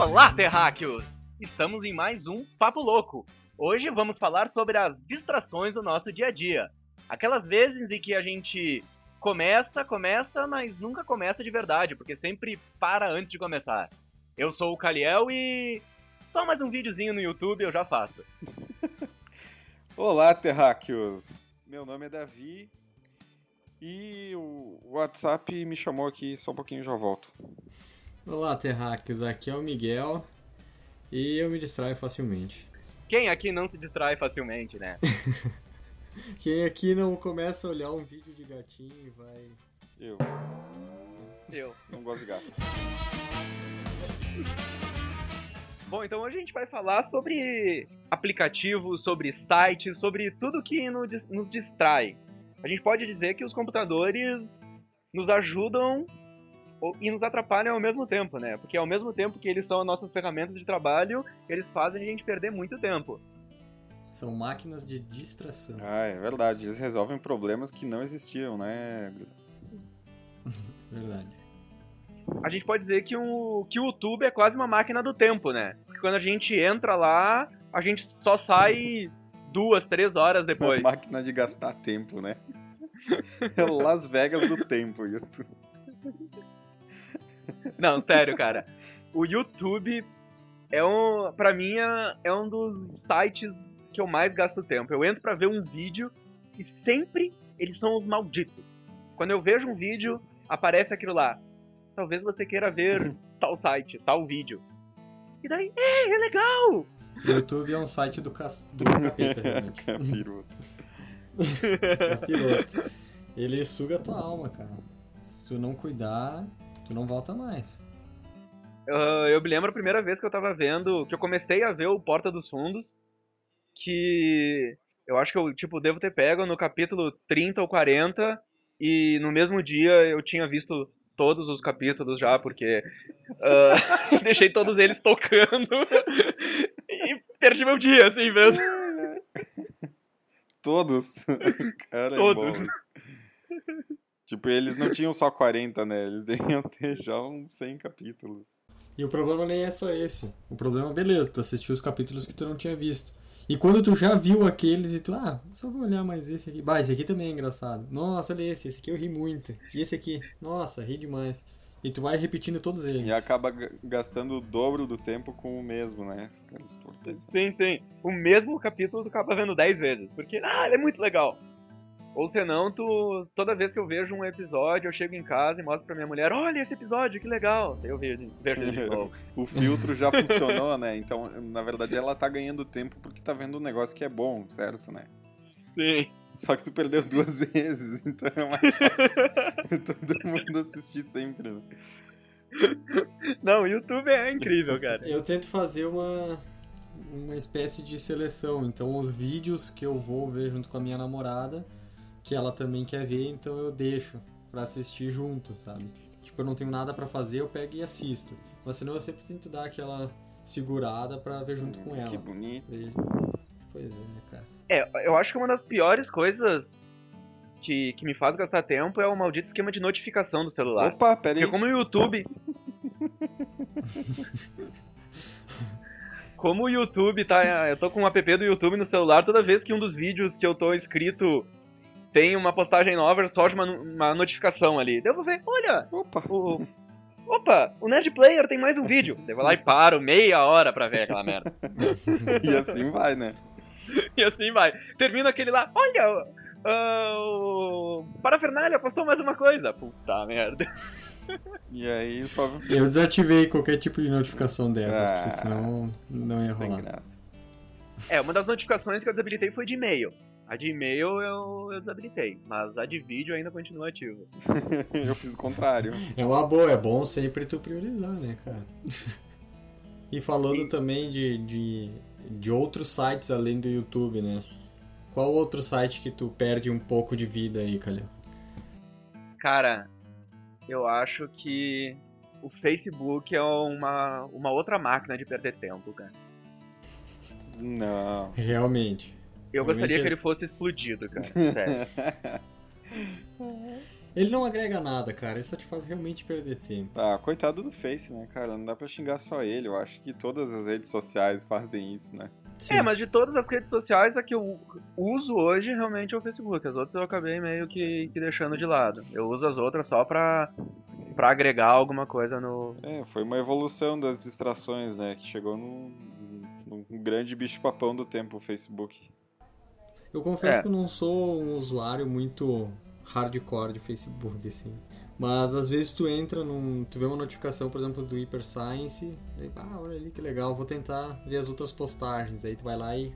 Olá, terráqueos! Estamos em mais um Papo Louco. Hoje vamos falar sobre as distrações do nosso dia a dia. Aquelas vezes em que a gente começa, começa, mas nunca começa de verdade, porque sempre para antes de começar. Eu sou o Caliel e só mais um videozinho no YouTube eu já faço. Olá, terráqueos! Meu nome é Davi e o WhatsApp me chamou aqui, só um pouquinho já volto. Olá, terráqueos, aqui é o Miguel e eu me distraio facilmente. Quem aqui não se distrai facilmente, né? Quem aqui não começa a olhar um vídeo de gatinho e vai. Eu. Eu. Não gosto de gato. Bom, então hoje a gente vai falar sobre aplicativos, sobre sites, sobre tudo que nos distrai. A gente pode dizer que os computadores nos ajudam e nos atrapalham ao mesmo tempo, né? Porque ao mesmo tempo que eles são as nossas ferramentas de trabalho, eles fazem a gente perder muito tempo. São máquinas de distração. Ah, é verdade. Eles resolvem problemas que não existiam, né? verdade. A gente pode dizer que o, que o YouTube é quase uma máquina do tempo, né? Porque quando a gente entra lá, a gente só sai duas, três horas depois. Uma máquina de gastar tempo, né? É Las Vegas do tempo, YouTube. Não, sério, cara. O YouTube é um, para mim é, é um dos sites que eu mais gasto tempo. Eu entro para ver um vídeo e sempre eles são os malditos. Quando eu vejo um vídeo, aparece aquilo lá. Talvez você queira ver tal site, tal vídeo. E daí, é, é legal! O YouTube é um site do, ca... do capeta, realmente. Capiroto. Capiroto. Ele suga a tua alma, cara. Se tu não cuidar, tu não volta mais. Uh, eu me lembro a primeira vez que eu tava vendo, que eu comecei a ver o Porta dos Fundos, que eu acho que eu, tipo, devo ter pego no capítulo 30 ou 40, e no mesmo dia eu tinha visto todos os capítulos já, porque uh, deixei todos eles tocando e perdi meu dia, assim, vendo. Todos? Cara, é todos. Tipo, eles não tinham só 40, né? Eles deviam ter já uns 100 capítulos. E o problema nem é só esse. O problema, beleza, tu assistiu os capítulos que tu não tinha visto. E quando tu já viu aqueles e tu, ah, só vou olhar mais esse aqui. Bah, esse aqui também é engraçado. Nossa, olha esse, esse aqui eu ri muito. E esse aqui, nossa, ri demais. E tu vai repetindo todos eles. E acaba gastando o dobro do tempo com o mesmo, né? Sim, sim. O mesmo capítulo tu acaba vendo 10 vezes. Porque, ah, ele é muito legal. Ou senão, tu, toda vez que eu vejo um episódio, eu chego em casa e mostro pra minha mulher, olha esse episódio, que legal. Daí eu vejo, vejo de novo. o filtro já funcionou, né? Então, na verdade, ela tá ganhando tempo porque tá vendo um negócio que é bom, certo, né? Sim. Só que tu perdeu duas vezes, então é mais fácil todo mundo assistir sempre, né? Não, o YouTube é incrível, cara. Eu tento fazer uma, uma espécie de seleção. Então, os vídeos que eu vou ver junto com a minha namorada que ela também quer ver, então eu deixo para assistir junto, sabe? Tipo, eu não tenho nada para fazer, eu pego e assisto. Mas senão eu sempre tento dar aquela segurada para ver junto com ela. Que bonito. Pois é, né, cara. É, eu acho que uma das piores coisas que, que me faz gastar tempo é o maldito esquema de notificação do celular. Opa, pera aí. Porque como o YouTube... como o YouTube tá... Eu tô com um app do YouTube no celular, toda vez que um dos vídeos que eu tô inscrito tem uma postagem nova, solte uma, uma notificação ali. Eu vou ver, olha, opa, o, opa, o Nerd Player tem mais um vídeo. Eu vou lá e paro meia hora pra ver aquela merda. e assim vai, né? e assim vai. Termina aquele lá, olha, uh, o Parafernália postou mais uma coisa. Puta merda. E aí só. Eu desativei qualquer tipo de notificação dessas, ah, porque senão não ia rolar. É, uma das notificações que eu desabilitei foi de e-mail. A de e-mail eu, eu desabilitei, mas a de vídeo ainda continua ativa. eu fiz o contrário. É uma boa, é bom sempre tu priorizar, né, cara? e falando Sim. também de, de, de outros sites além do YouTube, né? Qual outro site que tu perde um pouco de vida aí, Calhão? Cara, eu acho que o Facebook é uma, uma outra máquina de perder tempo, cara. Não. Realmente. Eu gostaria que ele fosse explodido, cara. Sério. Ele não agrega nada, cara. Ele só te faz realmente perder tempo. Ah, coitado do Face, né, cara? Não dá pra xingar só ele. Eu acho que todas as redes sociais fazem isso, né? Sim. É, mas de todas as redes sociais, a que eu uso hoje realmente é o Facebook. As outras eu acabei meio que, que deixando de lado. Eu uso as outras só pra, pra agregar alguma coisa no. É, foi uma evolução das distrações, né? Que chegou num, num grande bicho-papão do tempo o Facebook. Eu confesso é. que eu não sou um usuário muito hardcore de Facebook, assim. Mas às vezes tu entra num. Tu vê uma notificação, por exemplo, do Hyper Science, daí, ah, olha ali que legal, vou tentar ver as outras postagens. Aí tu vai lá e.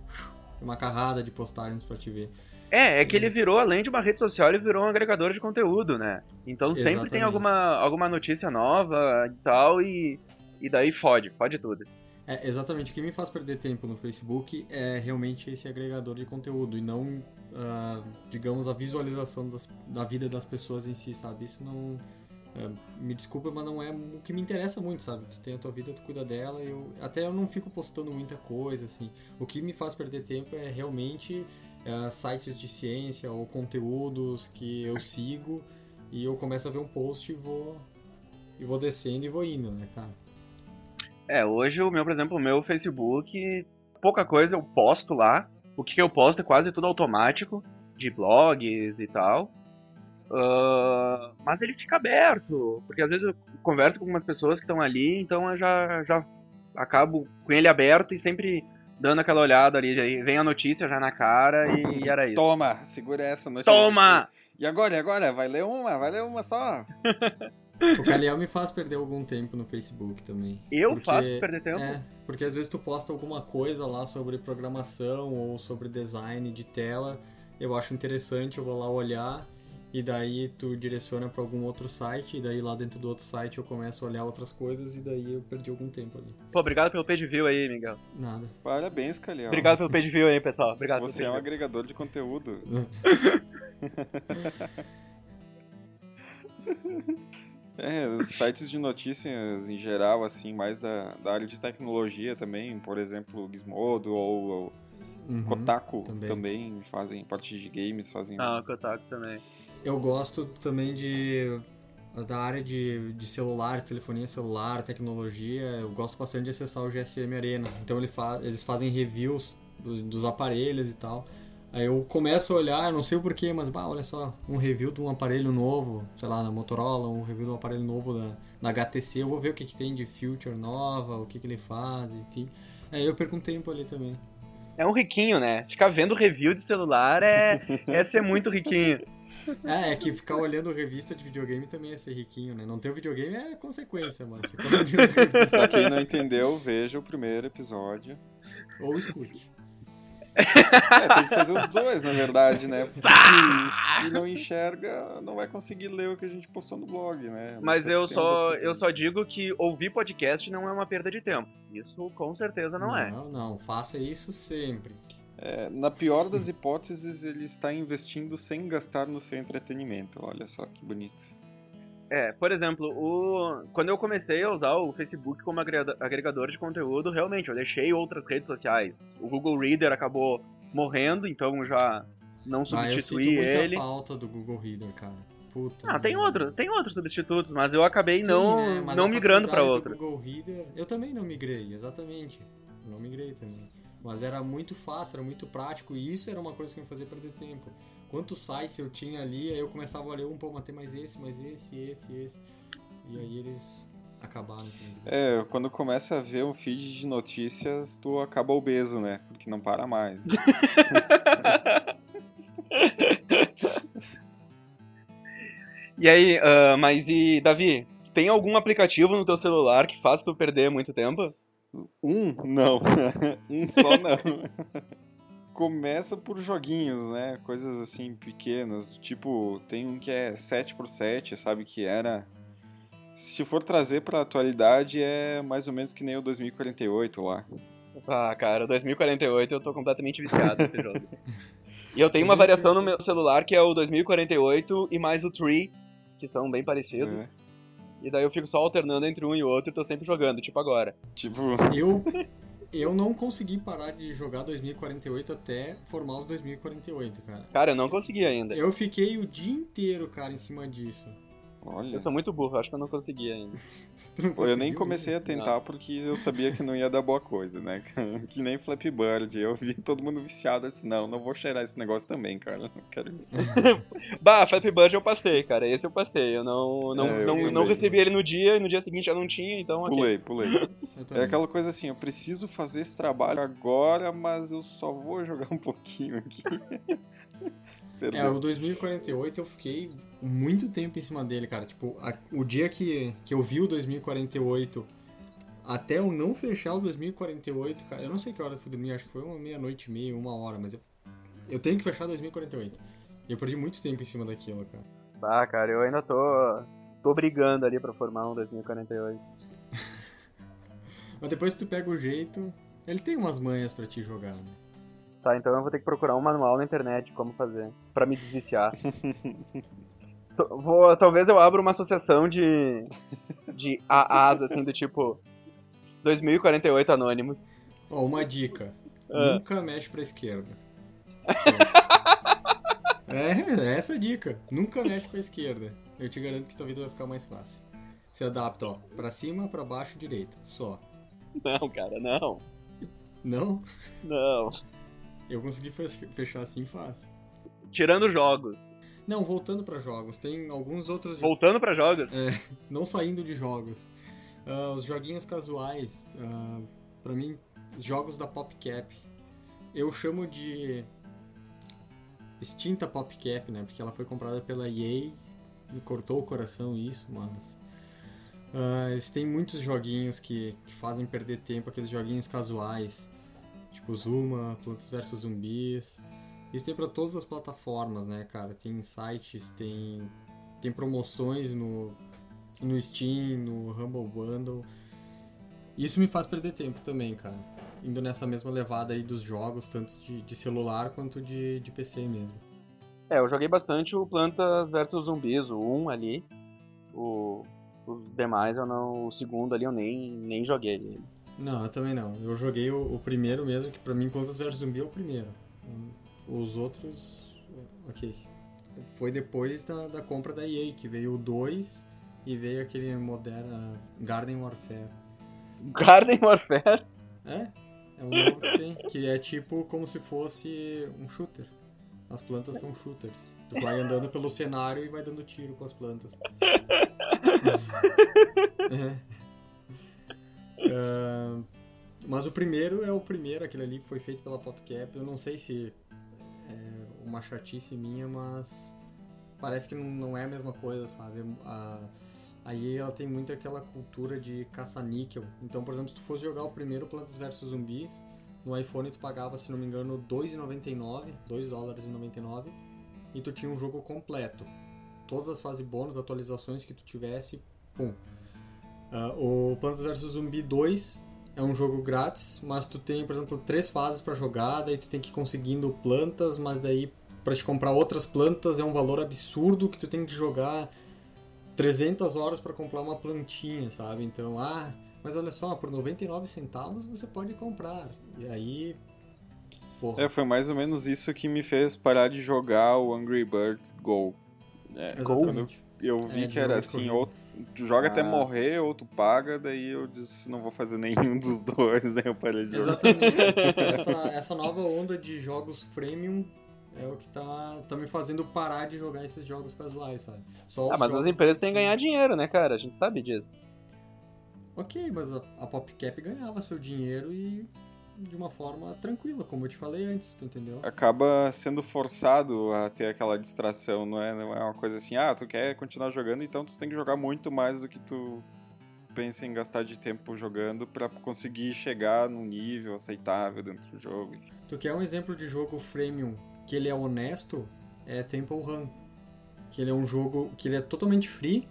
uma carrada de postagens pra te ver. É, é que ele virou, além de uma rede social, ele virou um agregador de conteúdo, né? Então sempre Exatamente. tem alguma, alguma notícia nova e tal, e, e daí fode, fode tudo. É, exatamente. O que me faz perder tempo no Facebook é realmente esse agregador de conteúdo e não, uh, digamos, a visualização das, da vida das pessoas em si, sabe? Isso não. Uh, me desculpa, mas não é o que me interessa muito, sabe? Tu tem a tua vida, tu cuida dela. Eu, até eu não fico postando muita coisa, assim. O que me faz perder tempo é realmente uh, sites de ciência ou conteúdos que eu sigo e eu começo a ver um post e vou, e vou descendo e vou indo, né, cara? É, hoje o meu, por exemplo, o meu Facebook, pouca coisa eu posto lá. O que, eu posto é quase tudo automático, de blogs e tal. Uh, mas ele fica aberto, porque às vezes eu converso com algumas pessoas que estão ali, então eu já, já acabo com ele aberto e sempre dando aquela olhada ali. Vem a notícia já na cara e, e era isso. Toma, segura essa notícia. Toma! E agora, e agora? Vai ler uma? Vai ler uma só? O Caliel me faz perder algum tempo no Facebook também. Eu porque, faço perder tempo? É, porque às vezes tu posta alguma coisa lá sobre programação ou sobre design de tela, eu acho interessante, eu vou lá olhar e daí tu direciona para algum outro site, e daí lá dentro do outro site eu começo a olhar outras coisas, e daí eu perdi algum tempo ali. Pô, obrigado pelo page view aí, Miguel. Nada. Parabéns, Caliel. Obrigado pelo page view aí, pessoal. Obrigado Você é um agregador de conteúdo. É, os sites de notícias em geral, assim, mais da, da área de tecnologia também, por exemplo, Gizmodo ou, ou uhum, Kotaku também. também. fazem parte de games, fazem. Ah, uns... Kotaku também. Eu gosto também de da área de, de celulares, telefonia celular, tecnologia. Eu gosto bastante de acessar o GSM Arena. Então ele fa eles fazem reviews dos, dos aparelhos e tal. Aí eu começo a olhar, não sei o porquê, mas bah, olha só, um review de um aparelho novo, sei lá, na Motorola, um review de um aparelho novo da, da HTC, eu vou ver o que, que tem de feature nova, o que, que ele faz, enfim. Aí eu perco um tempo ali também. É um riquinho, né? Ficar vendo review de celular é, é ser muito riquinho. É, é que ficar olhando revista de videogame também é ser riquinho, né? Não ter o videogame é consequência, mas Pra quem não entendeu, veja o primeiro episódio. Ou escute. É, tem que fazer os dois, na verdade, né? Porque se não enxerga, não vai conseguir ler o que a gente postou no blog, né? Mas eu só, eu só digo que ouvir podcast não é uma perda de tempo. Isso com certeza não, não é. Não, não. Faça isso sempre. É, na pior das hipóteses, ele está investindo sem gastar no seu entretenimento. Olha só que bonito. É, por exemplo, o... quando eu comecei a usar o Facebook como agregador de conteúdo, realmente, eu deixei outras redes sociais. O Google Reader acabou morrendo, então já não substituí ah, eu sinto ele. falta do Google Reader, cara. Puta ah, tem outro, tem outros substitutos, mas eu acabei não, né? não migrando para outro. Google Reader, eu também não migrei, exatamente. Não migrei também. Mas era muito fácil, era muito prático e isso era uma coisa que me fazia perder tempo quantos sites eu tinha ali, aí eu começava a ler um, pô, mas tem mais esse, mais esse, esse, esse. E aí eles acabaram. É, quando começa a ver um feed de notícias, tu acaba obeso, né? Porque não para mais. e aí, uh, mas e Davi, tem algum aplicativo no teu celular que faz tu perder muito tempo? Um? Não. um só não começa por joguinhos, né? Coisas assim pequenas, tipo, tem um que é 7x7, sabe que era se for trazer para atualidade é mais ou menos que nem o 2048 lá. Ah, cara, o 2048 eu tô completamente viciado nesse jogo. E eu tenho uma variação no meu celular que é o 2048 e mais o Tree, que são bem parecidos. É. E daí eu fico só alternando entre um e o outro e tô sempre jogando, tipo agora. Tipo. Eu Eu não consegui parar de jogar 2048 até formar os 2048, cara. Cara, eu não consegui ainda. Eu fiquei o dia inteiro, cara, em cima disso. Olha. Eu sou muito burro, acho que eu não consegui ainda. Não Pô, eu nem comecei a tentar porque eu sabia que não ia dar boa coisa, né? Que nem Flappy Bird. Eu vi todo mundo viciado assim, não, não vou cheirar esse negócio também, cara. Não quero isso. Bah, Flappy Bird eu passei, cara. Esse eu passei. Eu não, não, É, eu não, pulei. não recebi ele no dia e no dia seguinte já não tinha, então. Pulei, pulei. Eu É aquela coisa assim, eu preciso fazer esse trabalho agora, mas eu só vou jogar um pouquinho aqui. É, o 2048 eu fiquei muito tempo em cima dele, cara. Tipo, a- o dia que, que eu vi o 2048 até eu não fechar o 2048, cara, eu não sei que hora eu fui dormir, acho que foi uma meia-noite e meia, uma hora, mas eu, eu tenho que fechar 2048. E eu perdi muito tempo em cima daquilo, cara. Bah, cara, eu ainda tô. tô brigando ali pra formar um 2048. Mas depois que tu pega o jeito, ele tem umas manhas pra te jogar, né? Tá, então eu vou ter que procurar um manual na internet de como fazer. Pra me desviciar. Vou, talvez eu abra uma associação de. de AAs, assim, do tipo. 2048 Anônimos. Ó, uma dica. Ah. Nunca mexe pra esquerda. Pronto. é, essa é a dica. Nunca mexe pra esquerda. Eu te garanto que tua vida vai ficar mais fácil. Se adapta, ó. Pra cima, pra baixo, direita. Só. Não, cara, não. Não? Não. Eu consegui fech- fechar assim fácil. Tirando jogos. Não, voltando pra jogos. Tem alguns outros... Voltando pra jogos. não saindo de jogos. Ah, os joguinhos casuais, ah, pra mim, os jogos da PopCap, eu chamo de extinta PopCap, né? Porque ela foi comprada pela EA, me cortou o coração isso, mas ah, eles têm muitos joguinhos que, que fazem perder tempo, aqueles joguinhos casuais, tipo Zuma, Plantas vs Zumbis. Isso tem pra todas as plataformas, né, cara? Tem sites, tem tem promoções no no Steam, no Humble Bundle. Isso me faz perder tempo também, cara. Indo nessa mesma levada aí dos jogos, tanto de, de celular quanto de, de PC mesmo. É, eu joguei bastante o Plantas vs Zumbis, o 1 ali. O, os demais eu não. O segundo ali eu nem, nem joguei. Não, eu também não. Eu joguei o, o primeiro mesmo, que pra mim Plantas vs Zumbi é o primeiro. Os outros. Ok. Foi depois da, da compra da EA, que veio o 2 e veio aquele moderno Garden Warfare. Garden Warfare? É, é um novo que tem, que é tipo como se fosse um shooter. As plantas são shooters. Tu vai andando pelo cenário e vai dando tiro com as plantas. É. Ah, mas o primeiro é o primeiro, aquele ali foi feito pela PopCap. Eu não sei se uma chatice minha, mas parece que não, é a mesma coisa, sabe? A, a EA ela tem muito aquela cultura de caça-níquel. Então, por exemplo, se tu fosse jogar o primeiro Plantas vs Zumbis, no iPhone tu pagava, se não me engano, R$ 2,99, 2 dólares e 99, e tu tinha um jogo completo. Todas as fases bônus, atualizações que tu tivesse, pum. Ah, o Plantas vs Zumbi 2 é um jogo grátis, mas tu tem, por exemplo, três fases para jogar, daí tu tem que ir conseguindo plantas, mas daí para te comprar outras plantas é um valor absurdo que tu tem que jogar 300 horas para comprar uma plantinha, sabe? Então, ah, mas olha só, por 99 centavos você pode comprar. E aí, porra, É, foi mais ou menos isso que me fez parar de jogar o Angry Birds Go. É, exatamente. eu É, vi de que era assim, ou tu joga até Ah. morrer, ou tu paga, daí eu disse, não vou fazer nenhum dos dois, daí eu parei de jogar. Exatamente. essa, essa nova onda de jogos freemium é o que tá, tá me fazendo parar de jogar esses jogos casuais, sabe? Só Ah, mas as empresas têm que ganhar dinheiro, né, cara? A gente sabe disso. Ok, mas a, a PopCap ganhava seu dinheiro e de uma forma tranquila, como eu te falei antes, tu entendeu? Acaba sendo forçado a ter aquela distração, não é, não é uma coisa assim, ah, tu quer continuar jogando, então tu tem que jogar muito mais do que tu pensa em gastar de tempo jogando pra conseguir chegar num nível aceitável dentro do jogo. Tu quer um exemplo de jogo freemium que ele é honesto? É Temple Run. Que ele é um jogo que ele é totalmente free.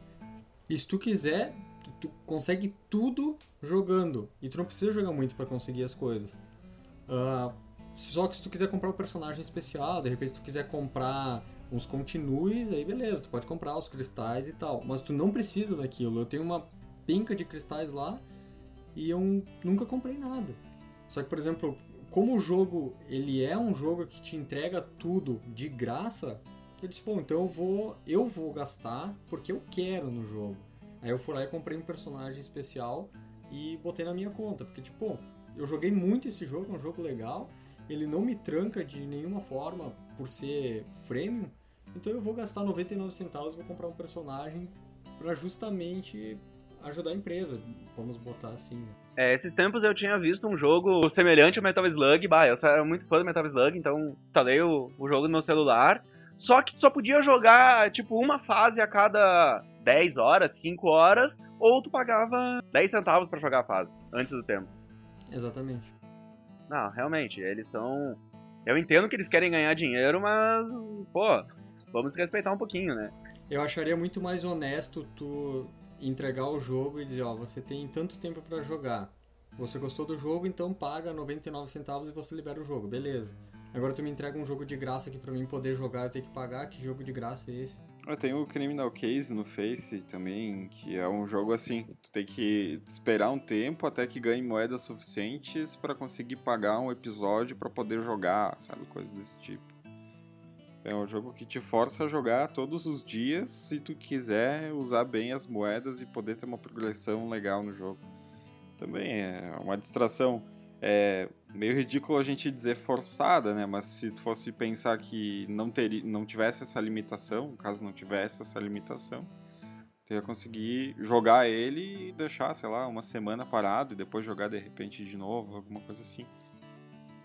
E se tu quiser, tu, tu consegue tudo jogando. E tu não precisa jogar muito pra conseguir as coisas. Ah, só que se tu quiser comprar um personagem especial, de repente tu quiser comprar uns continues, aí beleza, tu pode comprar os cristais e tal. Mas tu não precisa daquilo. Eu tenho uma pinca de cristais lá e eu nunca comprei nada. Só que, por exemplo, como o jogo ele é um jogo que te entrega tudo de graça, eu disse, bom, então eu vou, eu vou gastar porque eu quero no jogo. Aí eu fui lá e comprei um personagem especial e botei na minha conta, porque tipo, eu joguei muito esse jogo, é um jogo legal, ele não me tranca de nenhuma forma por ser freemium, então eu vou gastar 99 centavos e vou comprar um personagem para justamente ajudar a empresa, vamos botar assim. Né? É, esses tempos eu tinha visto um jogo semelhante ao Metal Slug, bah, eu era muito fã do Metal Slug, então instalei o, o jogo no meu celular, só que só podia jogar, tipo, uma fase a cada 10 horas, 5 horas, ou tu pagava 10 centavos para jogar a fase, antes do tempo. Exatamente. Não, realmente, eles são... Eu entendo que eles querem ganhar dinheiro, mas, pô, vamos respeitar um pouquinho, né? Eu acharia muito mais honesto tu entregar o jogo e dizer, ó, você tem tanto tempo para jogar. Você gostou do jogo, então paga 99 centavos e você libera o jogo, beleza. Agora tu me entrega um jogo de graça aqui para mim poder jogar, eu tenho que pagar, que jogo de graça é esse? Eu tenho o Criminal Case no Face também, que é um jogo assim, tu tem que esperar um tempo até que ganhe moedas suficientes para conseguir pagar um episódio para poder jogar, sabe, coisas desse tipo. É um jogo que te força a jogar todos os dias se tu quiser usar bem as moedas e poder ter uma progressão legal no jogo. Também é uma distração. É meio ridículo a gente dizer forçada, né? Mas se tu fosse pensar que não, teria, não tivesse essa limitação, caso não tivesse essa limitação, tu ia conseguir jogar ele e deixar, sei lá, uma semana parado e depois jogar de repente de novo, alguma coisa assim.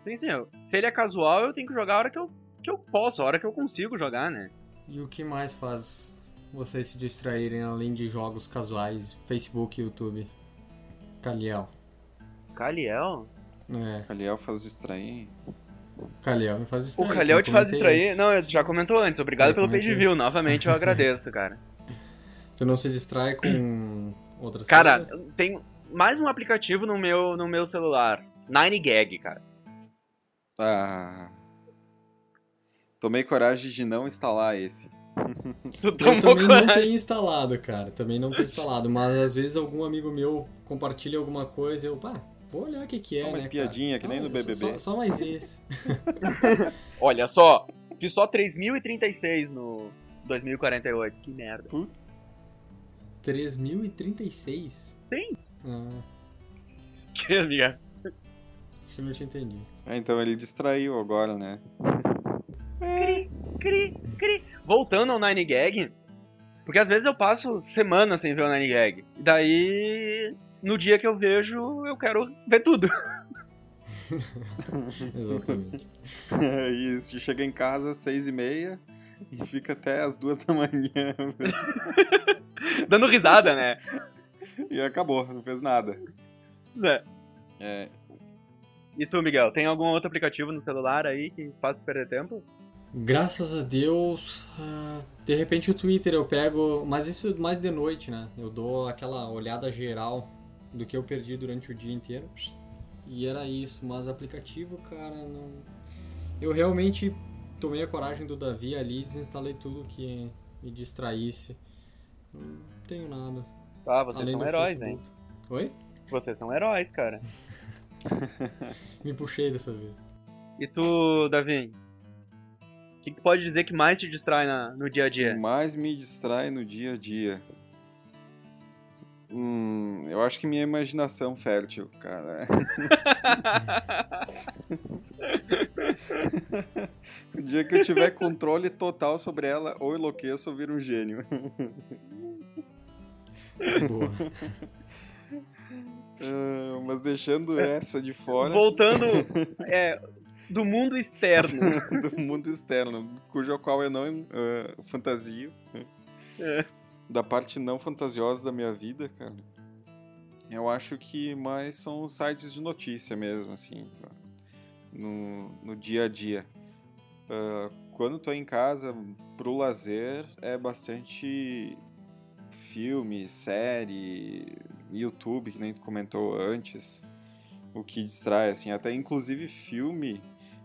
Sim, sim. Se ele é casual, eu tenho que jogar a hora que eu que eu posso, a hora que eu consigo jogar, né? E o que mais faz vocês se distraírem além de jogos casuais, Facebook e YouTube? Caliel. Caliel? É. Caliel faz distrair. Caliel me faz distrair. O Caliel te faz distrair? Antes. Não, já comentou antes. Obrigado eu pelo page view. Novamente eu agradeço, cara. Tu não se distrai com outras cara, coisas? Cara, tem mais um aplicativo no meu, no meu celular. 9gag, cara. Ah. Tomei coragem de não instalar esse. eu também coragem. não tenho instalado, cara. Também não tenho instalado. Mas às vezes algum amigo meu compartilha alguma coisa e eu, pá, vou olhar o que, que é. Só uma né, espiadinha, cara? que nem no BBB. Só, só mais esse. Olha só, fiz só 3.036 no 2048. Que merda. Hum? 3.036? Sim. Ah. Que amiga. Acho que eu não te entendi. É, então ele distraiu agora, né? Cri, cri, cri. Voltando ao Nine Gag, porque às vezes eu passo semanas sem ver o Nine Gag. E daí, no dia que eu vejo, eu quero ver tudo. Exatamente. É isso, chega em casa às seis e meia e fica até as duas da manhã. Dando risada, né? E acabou, não fez nada. É. É. E tu, Miguel, tem algum outro aplicativo no celular aí que faz perder tempo? Graças a Deus, uh, de repente o Twitter eu pego, mas isso mais de noite, né? Eu dou aquela olhada geral do que eu perdi durante o dia inteiro. E era isso, mas aplicativo, cara, não. Eu realmente tomei a coragem do Davi ali desinstalei tudo que me distraísse. Não tenho nada. Ah, vocês Além são heróis, Facebook. hein? Oi? Vocês são heróis, cara. me puxei dessa vez. E tu, Davi? O que, que pode dizer que mais te distrai na, no dia a dia? Que mais me distrai no dia a dia? Hum, eu acho que minha imaginação fértil, cara. o dia que eu tiver controle total sobre ela, ou enlouqueço ou viro um gênio. Boa. Uh, mas deixando essa de fora. Voltando é, do mundo externo. do mundo externo, cujo qual eu não uh, fantasio. É. Da parte não fantasiosa da minha vida, cara. Eu acho que mais são sites de notícia mesmo, assim. No, no dia a dia. Uh, quando tô em casa, pro lazer, é bastante filme, série, YouTube, que nem tu comentou antes, o que distrai, assim, até inclusive filme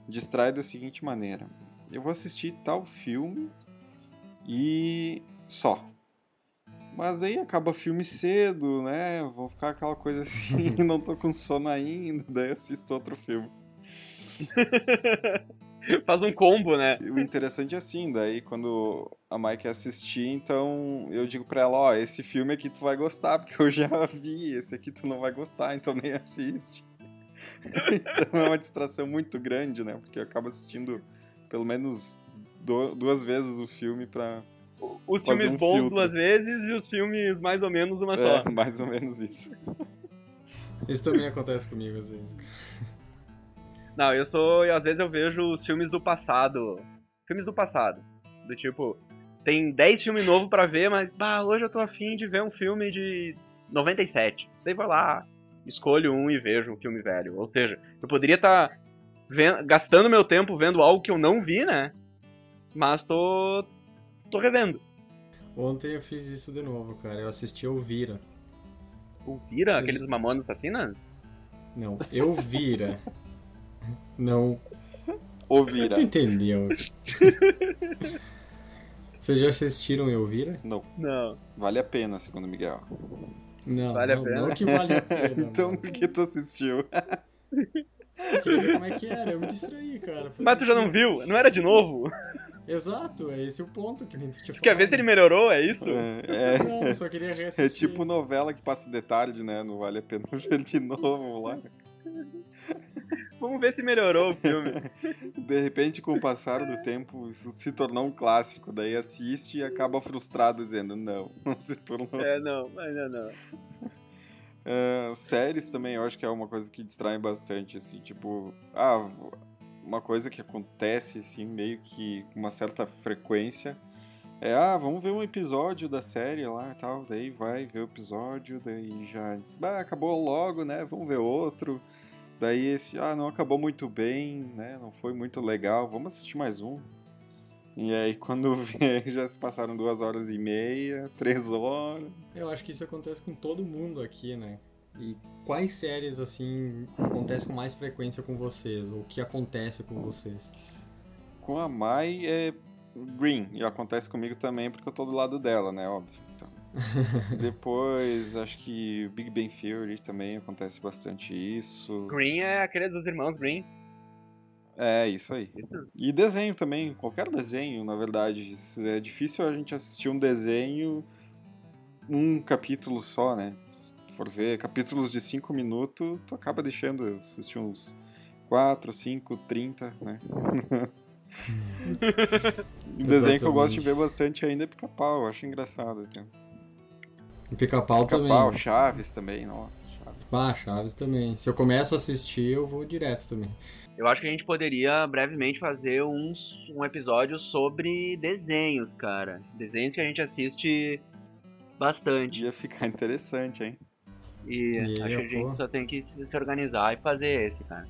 distrai da seguinte maneira: eu vou assistir tal filme e só. Mas aí acaba filme cedo, né? Vou ficar aquela coisa assim, não tô com sono ainda, daí eu assisto outro filme. Faz um combo, né? O interessante é assim, daí quando a Mai quer assistir, então eu digo pra ela, ó, esse filme aqui tu vai gostar, porque eu já vi, esse aqui tu não vai gostar, então nem assiste. Então é uma distração muito grande, né? Porque eu acabo assistindo pelo menos duas vezes o filme pra. Os filmes um bons filtro. duas vezes e os filmes mais ou menos uma só. É, mais ou menos isso. Isso também acontece comigo às vezes. Não, eu sou. às vezes eu vejo os filmes do passado. Filmes do passado. Do tipo, tem 10 filmes novos para ver, mas bah, hoje eu tô afim de ver um filme de 97. Daí vou lá, escolho um e vejo um filme velho. Ou seja, eu poderia estar tá gastando meu tempo vendo algo que eu não vi, né? Mas tô. tô revendo. Ontem eu fiz isso de novo, cara. Eu assisti Elvira. Elvira? Você... Aqueles Mamonas Assassinas? Não, Elvira. Não. Ouvira. Tu entendeu? Vocês já assistiram Elvira? Não. Não. Vale a pena, segundo Miguel. Não, vale não, a pena? não que vale a pena. então por que tu assistiu? Eu queria ver como é que era, eu me distraí, cara. Foi Mas tu já não viu? Não era de novo? Exato, é esse o ponto que nem tu tinha falado. Quer ver se ele melhorou, é isso? É, é, não, eu só queria reassistir. É tipo novela que passa de tarde, né? Não vale a pena ver de novo lá. Vamos ver se melhorou o filme. De repente, com o passar do tempo, isso se tornou um clássico. Daí assiste e acaba frustrado, dizendo: não, não se tornou. É, não, ainda não. Uh, séries também, eu acho que é uma coisa que distrai bastante, assim, tipo, ah, uma coisa que acontece, assim, meio que com uma certa frequência, é, ah, vamos ver um episódio da série lá e tal, daí vai ver o episódio, daí já diz, ah, acabou logo, né, vamos ver outro, Daí esse, ah, não acabou muito bem, né? Não foi muito legal, vamos assistir mais um. E aí quando vê, já se passaram duas horas e meia, três horas. Eu acho que isso acontece com todo mundo aqui, né? E quais séries, assim, acontecem com mais frequência com vocês? Ou o que acontece com vocês? Com a Mai é Green, e acontece comigo também porque eu tô do lado dela, né? Óbvio. Depois, acho que Big Bang Theory também acontece bastante isso. Green é aquele dos irmãos Green. É, isso aí. Isso. E desenho também, qualquer desenho, na verdade. É difícil a gente assistir um desenho um capítulo só, né? Se for ver capítulos de 5 minutos, tu acaba deixando assistir uns 4, 5, 30, né? desenho que eu gosto de ver bastante ainda é pica-pau, eu acho engraçado. Até. Pica-pau também. Pica-pau, Chaves também, nossa. Chaves. Ah, Chaves também. Se eu começo a assistir, eu vou direto também. Eu acho que a gente poderia brevemente fazer uns, um episódio sobre desenhos, cara. Desenhos que a gente assiste bastante. Ia ficar interessante, hein? E, e acho que a gente só tem que se organizar e fazer esse, cara.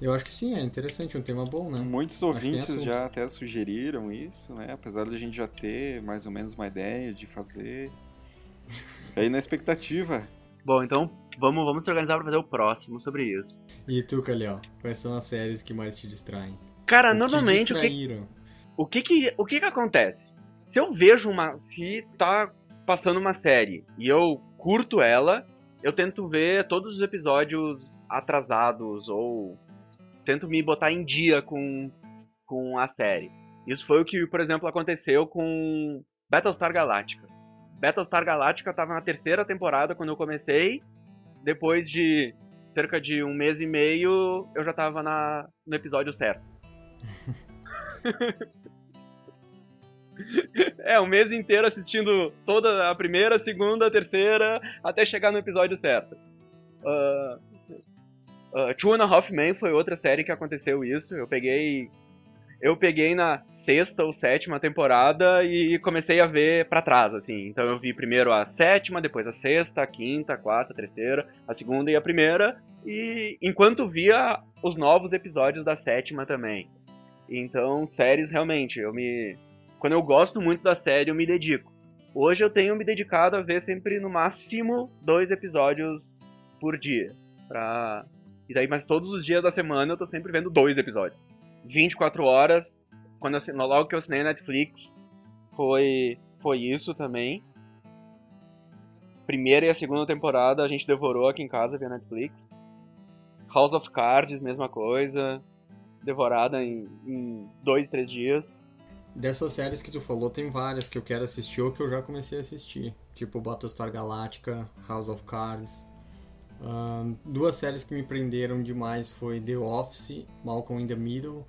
Eu acho que sim, é interessante, um tema bom, né? Muitos ouvintes já até sugeriram isso, né? Apesar de a gente já ter mais ou menos uma ideia de fazer. Aí na expectativa. Bom, então vamos, vamos se organizar para fazer o próximo sobre isso. E tu, Calhau, quais são as séries que mais te distraem? Cara, Ou normalmente. Te distraíram? O que, o que que, o que que acontece? Se eu vejo uma. Se tá passando uma série e eu curto ela, eu tento ver todos os episódios atrasados ou tento me botar em dia com, com a série. Isso foi o que, por exemplo, aconteceu com Battlestar Galactica. Battlestar Galactica estava na terceira temporada quando eu comecei. Depois de cerca de um mês e meio, eu já estava na, no episódio certo. é, um mês inteiro assistindo toda a primeira, segunda, terceira, até chegar no episódio certo. Uh, uh, Two and a Half Men foi outra série que aconteceu isso. Eu peguei eu peguei na sexta ou sétima temporada e comecei a ver para trás, assim. Então eu vi primeiro a sétima, depois a sexta, a quinta, a quarta, a terceira, a segunda e a primeira. E enquanto via os novos episódios da sétima também. Então, séries realmente, eu me. Quando eu gosto muito da série, eu me dedico. Hoje eu tenho me dedicado a ver sempre no máximo dois episódios por dia. Pra... E daí, mas todos os dias da semana eu tô sempre vendo dois episódios. 24 horas. Quando eu, logo que eu assinei a Netflix, foi, foi isso também. primeira e a segunda temporada a gente devorou aqui em casa via Netflix. House of Cards, mesma coisa. Devorada em, em dois, três dias. Dessas séries que tu falou, tem várias que eu quero assistir ou que eu já comecei a assistir. Tipo Battlestar Galactica, House of Cards. Uh, duas séries que me prenderam demais foi The Office, Malcolm in the Middle.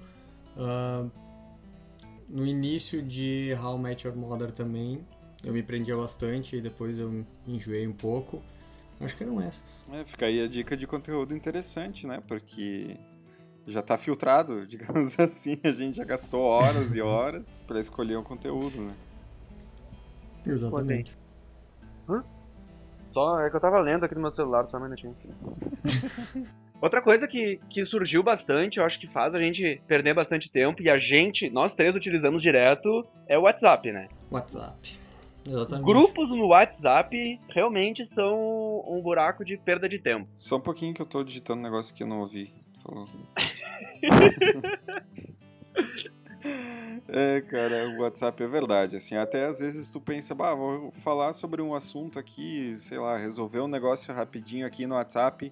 Uh, no início de How I Met Your Mother também, eu me prendia bastante e depois eu enjoei um pouco. Acho que eram essas. É, fica aí a dica de conteúdo interessante, né? Porque já tá filtrado, digamos assim. A gente já gastou horas e horas para escolher um conteúdo, né? Exatamente. Hã? Só é que eu tava lendo aqui no meu celular, só um minutinho. Outra coisa que, que surgiu bastante, eu acho que faz a gente perder bastante tempo e a gente, nós três utilizamos direto, é o WhatsApp, né? WhatsApp. Exatamente. Grupos no WhatsApp realmente são um buraco de perda de tempo. Só um pouquinho que eu tô digitando um negócio que eu não ouvi. é, cara, o WhatsApp é verdade, assim, até às vezes tu pensa, bah, vou falar sobre um assunto aqui, sei lá, resolver um negócio rapidinho aqui no WhatsApp,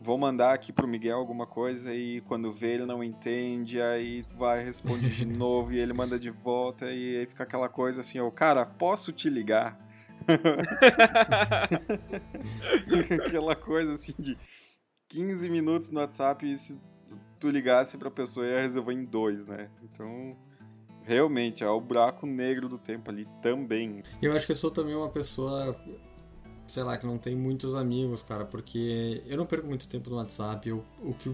vou mandar aqui pro Miguel alguma coisa e quando vê ele não entende, aí tu vai, responde de novo e ele manda de volta e aí fica aquela coisa assim, ô, cara, posso te ligar? aquela coisa assim de 15 minutos no WhatsApp e se tu ligasse pra pessoa ia resolver em dois, né? Então, realmente, é o buraco negro do tempo ali também. Eu acho que eu sou também uma pessoa, sei lá, que não tem muitos amigos, cara, porque eu não perco muito tempo no WhatsApp. Eu, o, que,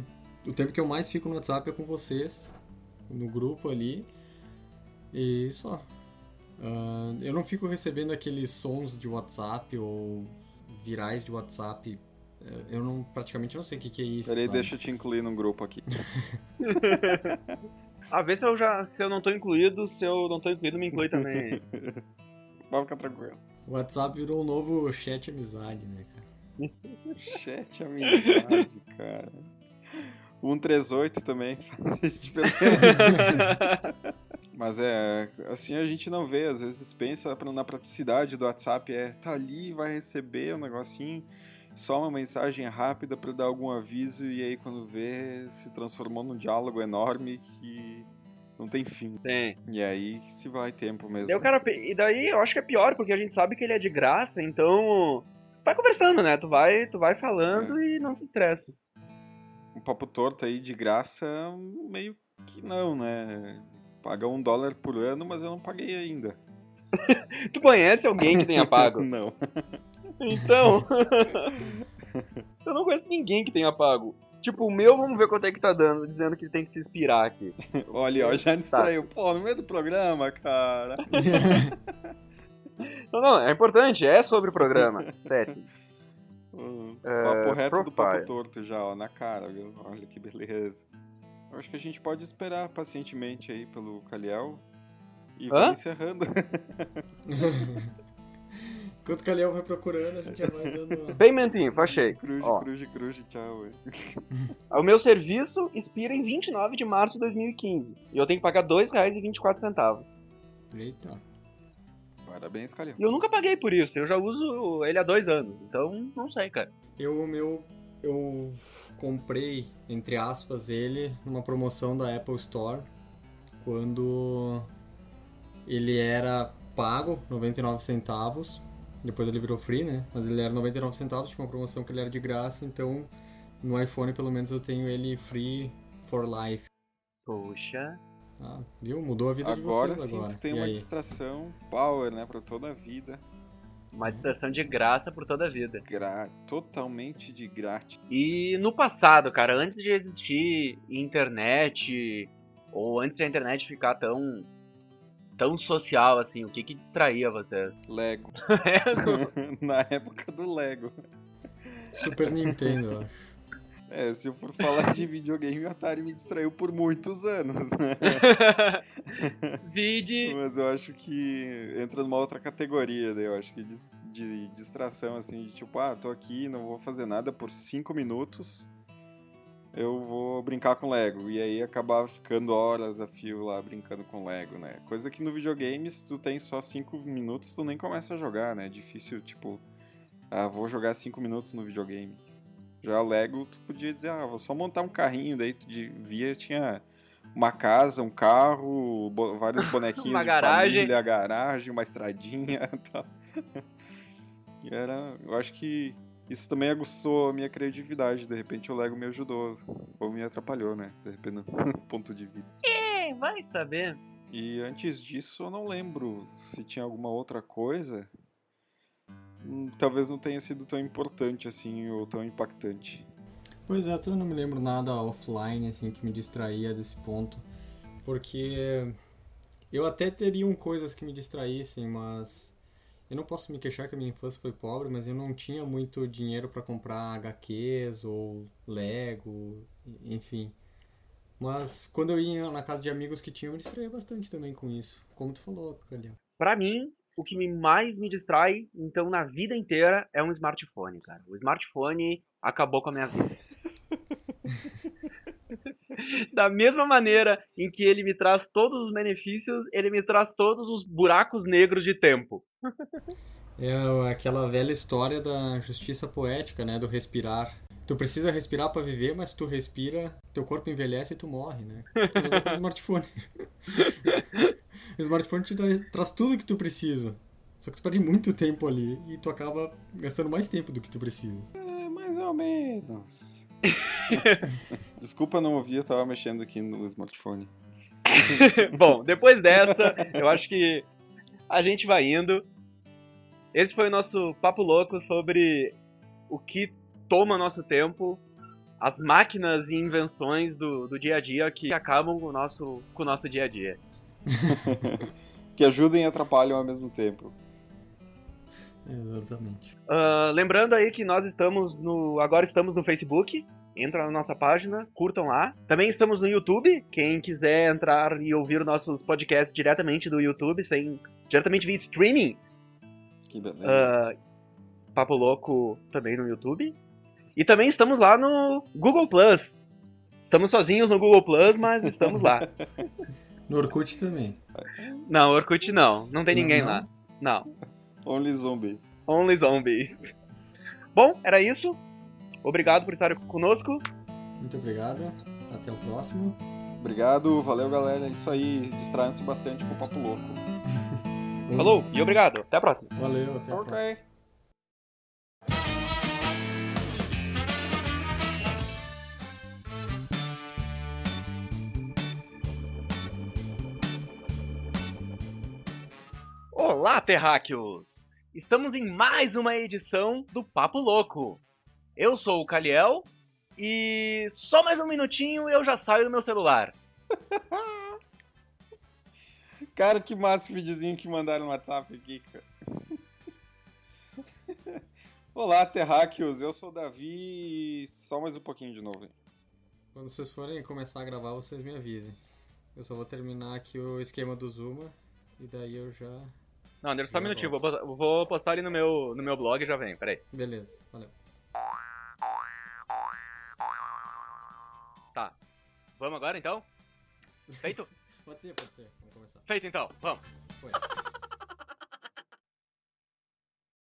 o tempo que eu mais fico no WhatsApp é com vocês, no grupo ali, e só. Uh, eu não fico recebendo aqueles sons de WhatsApp ou virais de WhatsApp eu não, praticamente não sei o que, que é isso. Peraí, sabe? deixa eu te incluir num grupo aqui. ah, vê se eu já. Se eu não tô incluído, se eu não tô incluído, me inclui também. Pode ficar tranquilo. O WhatsApp virou um novo chat amizade, né, cara? chat amizade, cara. 138 também. Mas é, assim a gente não vê, às vezes pensa na praticidade do WhatsApp, é tá ali, vai receber um negocinho só uma mensagem rápida para dar algum aviso e aí quando vê se transformou num diálogo enorme que não tem fim. Tem. E aí se vai tempo mesmo. Daí cara, e daí eu acho que é pior, porque a gente sabe que ele é de graça, então vai conversando, né? Tu vai, tu vai falando é. e não se estressa. Um papo torto aí de graça, meio que não, né? Paga um dólar por ano, mas eu não paguei ainda. tu conhece alguém que tenha pago? não. Então. eu não conheço ninguém que tenha pago. Tipo, o meu, vamos ver quanto é que tá dando, dizendo que tem que se inspirar aqui. Olha, ó, já distraiu. Tá. Pô, no meio do programa, cara. não, não, é importante, é sobre o programa. Sete. Uh, papo reto profile. do papo torto já, ó, na cara, viu? Olha que beleza. Eu acho que a gente pode esperar pacientemente aí pelo Caliel e vai encerrando. Enquanto o Caliel vai procurando, a gente já vai dando. Paymentinho, achei. Cruz, Ó. cruz, cruz, tchau. o meu serviço expira em 29 de março de 2015. E eu tenho que pagar R$ 2,24. Eita. Parabéns, Caliel. E eu nunca paguei por isso, eu já uso ele há dois anos. Então, não sei, cara. Eu, o meu. Eu comprei, entre aspas, ele numa promoção da Apple Store. Quando ele era pago, 99 centavos. Depois ele virou free, né? Mas ele era 99 centavos, tinha uma promoção que ele era de graça, então no iPhone pelo menos eu tenho ele free for life. Poxa. Ah, viu? Mudou a vida agora, de vocês sim, agora. tem e uma aí? distração power, né, para toda a vida. Uma distração de graça por toda a vida. Gra totalmente de grátis. E no passado, cara, antes de existir internet, ou antes da internet ficar tão tão social assim? O que que distraía você? Lego. Lego? Na época do Lego. Super Nintendo, eu acho. É, se eu for falar de videogame, o Atari me distraiu por muitos anos, né? Vide. Mas eu acho que entra numa outra categoria, daí eu acho que de, de distração, assim, de tipo, ah, tô aqui, não vou fazer nada por cinco minutos eu vou brincar com Lego. E aí acabava ficando horas a fio lá brincando com Lego, né? Coisa que no videogame, se tu tem só 5 minutos, tu nem começa a jogar, né? É difícil, tipo, Ah, vou jogar 5 minutos no videogame. Já Lego, tu podia dizer, ah, vou só montar um carrinho, daí tu de- via, tinha uma casa, um carro, bo- vários bonequinhos Uma de garagem. família, garagem, uma estradinha e tal. E era, eu acho que isso também aguçou a minha criatividade, de repente o Lego me ajudou, ou me atrapalhou, né, de repente no ponto de vista. É, vai saber. E antes disso eu não lembro se tinha alguma outra coisa. Hum, Talvez não tenha sido tão importante assim ou tão impactante. Pois é, eu não me lembro nada offline assim que me distraía desse ponto, porque eu até teriam coisas que me distraíssem, mas eu não posso me queixar que a minha infância foi pobre, mas eu não tinha muito dinheiro para comprar HQs ou Lego, enfim. Mas quando eu ia na casa de amigos que tinham, eu me distraía bastante também com isso. Como tu falou, Calhão. Pra mim, o que mais me distrai, então, na vida inteira, é um smartphone, cara. O smartphone acabou com a minha vida. da mesma maneira em que ele me traz todos os benefícios, ele me traz todos os buracos negros de tempo. É aquela velha história da justiça poética, né? Do respirar. Tu precisa respirar pra viver, mas tu respira, teu corpo envelhece e tu morre, né? Com o smartphone. o smartphone te dá, traz tudo que tu precisa. Só que tu perde muito tempo ali e tu acaba gastando mais tempo do que tu precisa. É, mais ou menos. Desculpa não ouvir, eu tava mexendo aqui no smartphone. Bom, depois dessa, eu acho que a gente vai indo. Esse foi o nosso papo louco sobre o que toma nosso tempo, as máquinas e invenções do, do dia a dia que acabam com o nosso, com o nosso dia a dia. que ajudem e atrapalham ao mesmo tempo. Exatamente. Ah, lembrando aí que nós estamos no. Agora estamos no Facebook. Entra na nossa página, curtam lá. Também estamos no YouTube. Quem quiser entrar e ouvir nossos podcasts diretamente do YouTube, sem, diretamente via streaming, Que beleza. Ah, Papo Louco também no YouTube. E também estamos lá no Google Plus. Estamos sozinhos no Google Plus, mas estamos lá. No Orkut também. Não, Orkut não. Não tem Não, ninguém não? lá. Não. Only zombies. Only Zombies. Bom, era isso. Obrigado por estar conosco. Muito obrigado. Até o próximo. Obrigado, valeu galera. É isso aí. Distraiam-se bastante com o papo louco. Falou e obrigado. Até a próxima. Valeu, até a próxima. Ok. Olá, terráqueos! Estamos em mais uma edição do Papo Louco. Eu sou o Caliel e só mais um minutinho e eu já saio do meu celular. Cara, que massa o videozinho que mandaram no WhatsApp aqui, cara. Olá, terráqueos. Eu sou o Davi e só mais um pouquinho de novo. hein? Quando vocês forem começar a gravar, vocês me avisem. Eu só vou terminar aqui o esquema do Zuma e daí eu já. Não, deixa só um minutinho, vou vou postar ali no meu, no meu blog e já vem, peraí. Beleza, valeu. Vamos agora então? Feito? Pode ser, pode ser. Vamos começar. Feito então, vamos. Foi.